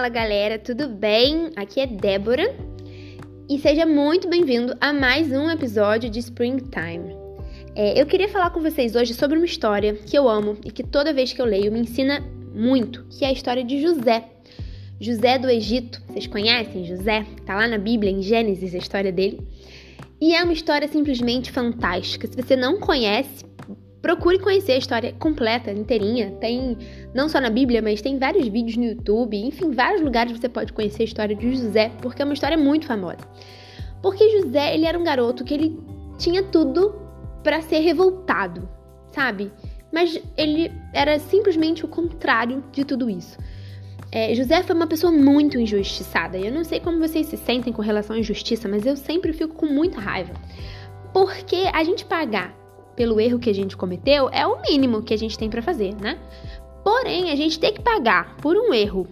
Fala galera, tudo bem? Aqui é Débora e seja muito bem-vindo a mais um episódio de Springtime. É, eu queria falar com vocês hoje sobre uma história que eu amo e que toda vez que eu leio me ensina muito, que é a história de José. José do Egito, vocês conhecem José? Tá lá na Bíblia, em Gênesis, a história dele. E é uma história simplesmente fantástica. Se você não conhece, procure conhecer a história completa, inteirinha. Tem não só na Bíblia, mas tem vários vídeos no YouTube, enfim, vários lugares você pode conhecer a história de José, porque é uma história muito famosa. Porque José, ele era um garoto que ele tinha tudo para ser revoltado, sabe? Mas ele era simplesmente o contrário de tudo isso. É, José foi uma pessoa muito injustiçada. Eu não sei como vocês se sentem com relação à injustiça, mas eu sempre fico com muita raiva. Porque a gente pagar pelo erro que a gente cometeu é o mínimo que a gente tem para fazer, né? Porém, a gente tem que pagar por um erro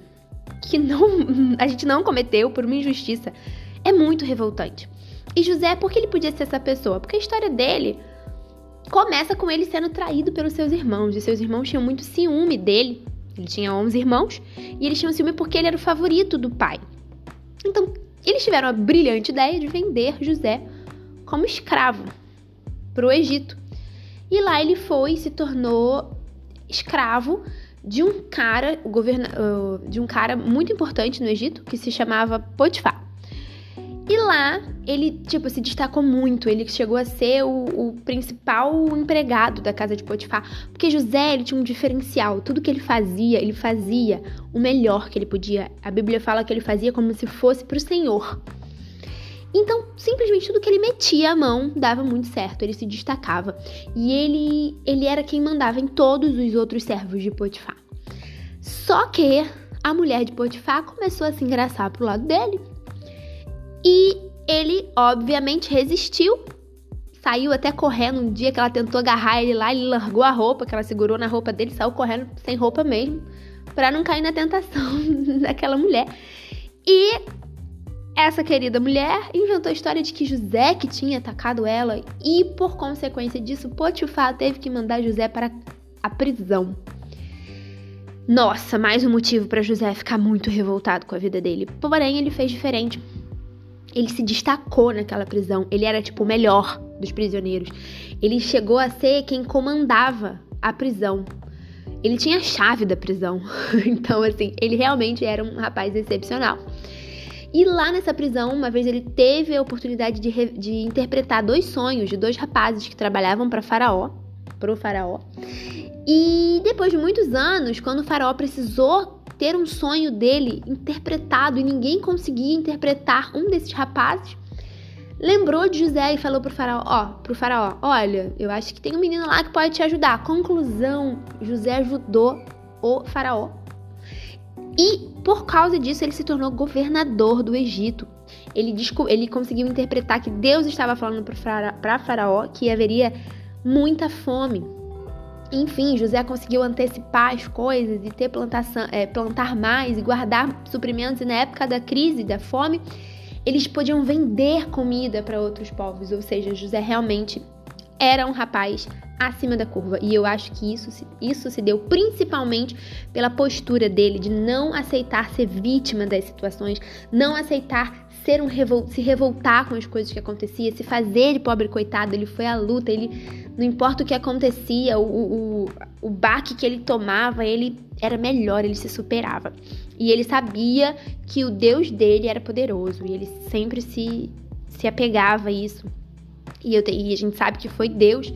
que não, a gente não cometeu, por uma injustiça, é muito revoltante. E José, por que ele podia ser essa pessoa? Porque a história dele começa com ele sendo traído pelos seus irmãos. E seus irmãos tinham muito ciúme dele. Ele tinha 11 irmãos e eles tinham ciúme porque ele era o favorito do pai. Então, eles tiveram a brilhante ideia de vender José como escravo para o Egito. E lá ele foi e se tornou escravo de um cara, de um cara muito importante no Egito, que se chamava Potifar. E lá ele, tipo, se destacou muito. Ele chegou a ser o, o, principal empregado da casa de Potifar. Porque José, ele tinha um diferencial. Tudo que ele fazia, ele fazia o melhor que ele podia. A Bíblia fala que ele fazia como se fosse para o Senhor. Então, simplesmente tudo que ele metia a mão dava muito certo, ele se destacava. E ele, ele era quem mandava em todos os outros servos de Potifar. Só que a mulher de Potifar começou a se engraçar pro lado dele. E ele, obviamente, resistiu. Saiu até correndo um dia que ela tentou agarrar ele lá, ele largou a roupa que ela segurou na roupa dele, saiu correndo sem roupa mesmo, para não cair na tentação daquela mulher. E essa querida mulher inventou a história de que José que tinha atacado ela e, por consequência disso, Potifar teve que mandar José para a prisão. Nossa, mais um motivo para José ficar muito revoltado com a vida dele. Porém, ele fez diferente. Ele se destacou naquela prisão. Ele era tipo o melhor dos prisioneiros. Ele chegou a ser quem comandava a prisão. Ele tinha a chave da prisão. então, assim, ele realmente era um rapaz excepcional. E lá nessa prisão, uma vez ele teve a oportunidade de, de interpretar dois sonhos de dois rapazes que trabalhavam para Faraó, para o Faraó. E depois de muitos anos, quando o Faraó precisou ter um sonho dele interpretado e ninguém conseguia interpretar um desses rapazes, lembrou de José e falou pro faraó, ó, pro faraó, olha, eu acho que tem um menino lá que pode te ajudar. Conclusão, José ajudou o faraó e por causa disso ele se tornou governador do Egito. Ele, ele conseguiu interpretar que Deus estava falando para Faraó que haveria muita fome. Enfim, José conseguiu antecipar as coisas e ter plantação, é, plantar mais e guardar suprimentos. E na época da crise, da fome, eles podiam vender comida para outros povos. Ou seja, José realmente era um rapaz acima da curva. E eu acho que isso, isso se deu principalmente pela postura dele de não aceitar ser vítima das situações, não aceitar ser um revol se revoltar com as coisas que aconteciam, se fazer de pobre coitado. Ele foi à luta, ele não importa o que acontecia, o, o, o baque que ele tomava, ele era melhor, ele se superava. E ele sabia que o Deus dele era poderoso e ele sempre se, se apegava a isso. E, eu, e a gente sabe que foi Deus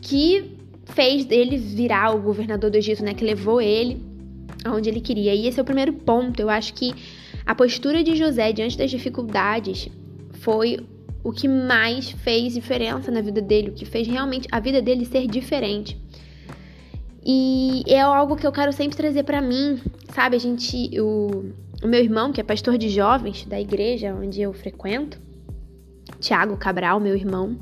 que fez ele virar o governador do Egito, né? Que levou ele aonde ele queria. E esse é o primeiro ponto. Eu acho que a postura de José diante das dificuldades foi o que mais fez diferença na vida dele, o que fez realmente a vida dele ser diferente. E é algo que eu quero sempre trazer para mim, sabe? A gente, o, o meu irmão, que é pastor de jovens da igreja onde eu frequento, Tiago Cabral, meu irmão,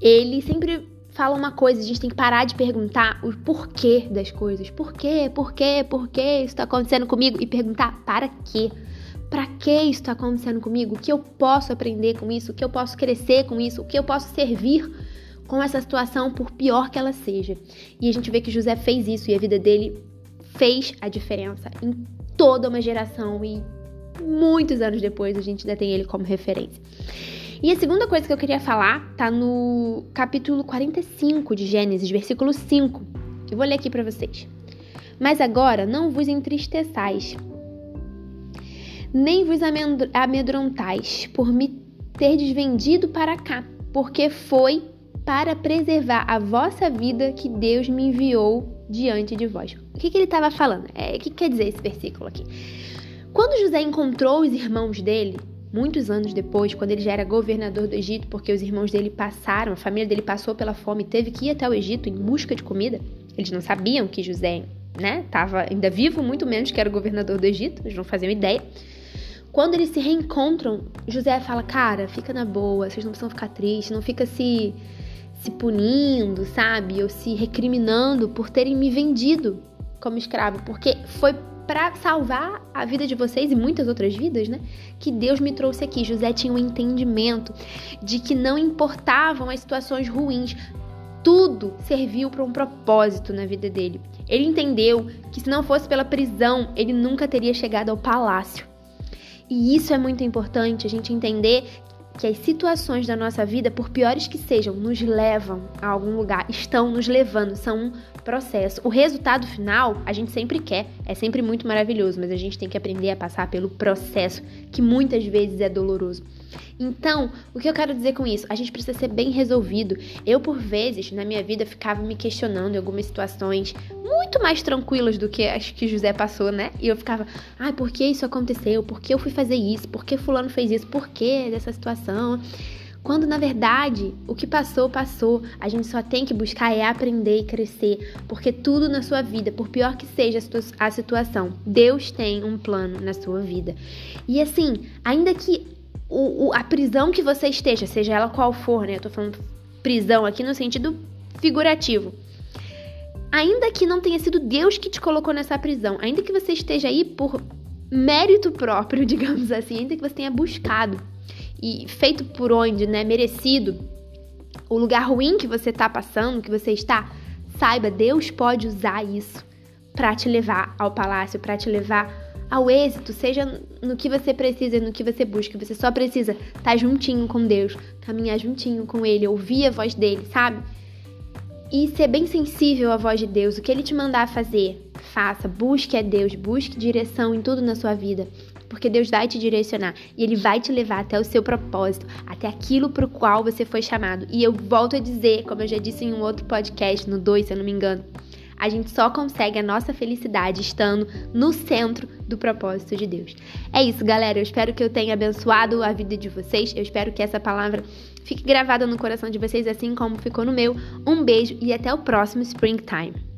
ele sempre fala uma coisa, a gente tem que parar de perguntar o porquê das coisas. Por quê? Por quê? Por quê isso está acontecendo comigo? E perguntar para quê? Para que isso está acontecendo comigo? O que eu posso aprender com isso? O que eu posso crescer com isso? O que eu posso servir com essa situação, por pior que ela seja? E a gente vê que José fez isso e a vida dele fez a diferença em toda uma geração e muitos anos depois a gente ainda tem ele como referência. E a segunda coisa que eu queria falar tá no capítulo 45 de Gênesis, versículo 5. Eu vou ler aqui para vocês. Mas agora não vos entristeçais, nem vos amedrontais por me terdes vendido para cá, porque foi para preservar a vossa vida que Deus me enviou diante de vós. O que, que ele estava falando? É, o que quer dizer esse versículo aqui? Quando José encontrou os irmãos dele, muitos anos depois, quando ele já era governador do Egito, porque os irmãos dele passaram, a família dele passou pela fome e teve que ir até o Egito em busca de comida. Eles não sabiam que José, né, estava ainda vivo, muito menos que era governador do Egito, eles não faziam ideia. Quando eles se reencontram, José fala: Cara, fica na boa, vocês não precisam ficar tristes, não fica se, se punindo, sabe? Ou se recriminando por terem me vendido como escravo, porque foi para salvar a vida de vocês e muitas outras vidas, né? Que Deus me trouxe aqui. José tinha um entendimento de que não importavam as situações ruins, tudo serviu para um propósito na vida dele. Ele entendeu que se não fosse pela prisão, ele nunca teria chegado ao palácio. E isso é muito importante, a gente entender que as situações da nossa vida, por piores que sejam, nos levam a algum lugar, estão nos levando, são um processo. O resultado final a gente sempre quer, é sempre muito maravilhoso, mas a gente tem que aprender a passar pelo processo, que muitas vezes é doloroso. Então, o que eu quero dizer com isso? A gente precisa ser bem resolvido. Eu, por vezes, na minha vida, ficava me questionando em algumas situações muito mais tranquilas do que as que José passou, né? E eu ficava, ai, por que isso aconteceu? Por que eu fui fazer isso? Por que fulano fez isso? Por que dessa situação? Quando na verdade o que passou, passou. A gente só tem que buscar é aprender e crescer, porque tudo na sua vida, por pior que seja a situação, Deus tem um plano na sua vida. E assim, ainda que o, o, a prisão que você esteja, seja ela qual for, né? Eu tô falando prisão aqui no sentido figurativo. Ainda que não tenha sido Deus que te colocou nessa prisão, ainda que você esteja aí por mérito próprio, digamos assim, ainda que você tenha buscado e feito por onde, né, merecido, o lugar ruim que você tá passando, que você está, saiba, Deus pode usar isso para te levar ao palácio, para te levar ao êxito, seja no que você precisa, no que você busca. Você só precisa estar tá juntinho com Deus, caminhar juntinho com Ele, ouvir a voz dele, sabe? E ser bem sensível à voz de Deus. O que Ele te mandar fazer, faça. Busque a Deus, busque direção em tudo na sua vida. Porque Deus vai te direcionar e Ele vai te levar até o seu propósito, até aquilo para o qual você foi chamado. E eu volto a dizer, como eu já disse em um outro podcast, no 2, se eu não me engano, a gente só consegue a nossa felicidade estando no centro do propósito de Deus. É isso, galera. Eu espero que eu tenha abençoado a vida de vocês. Eu espero que essa palavra fique gravada no coração de vocês, assim como ficou no meu. Um beijo e até o próximo Springtime.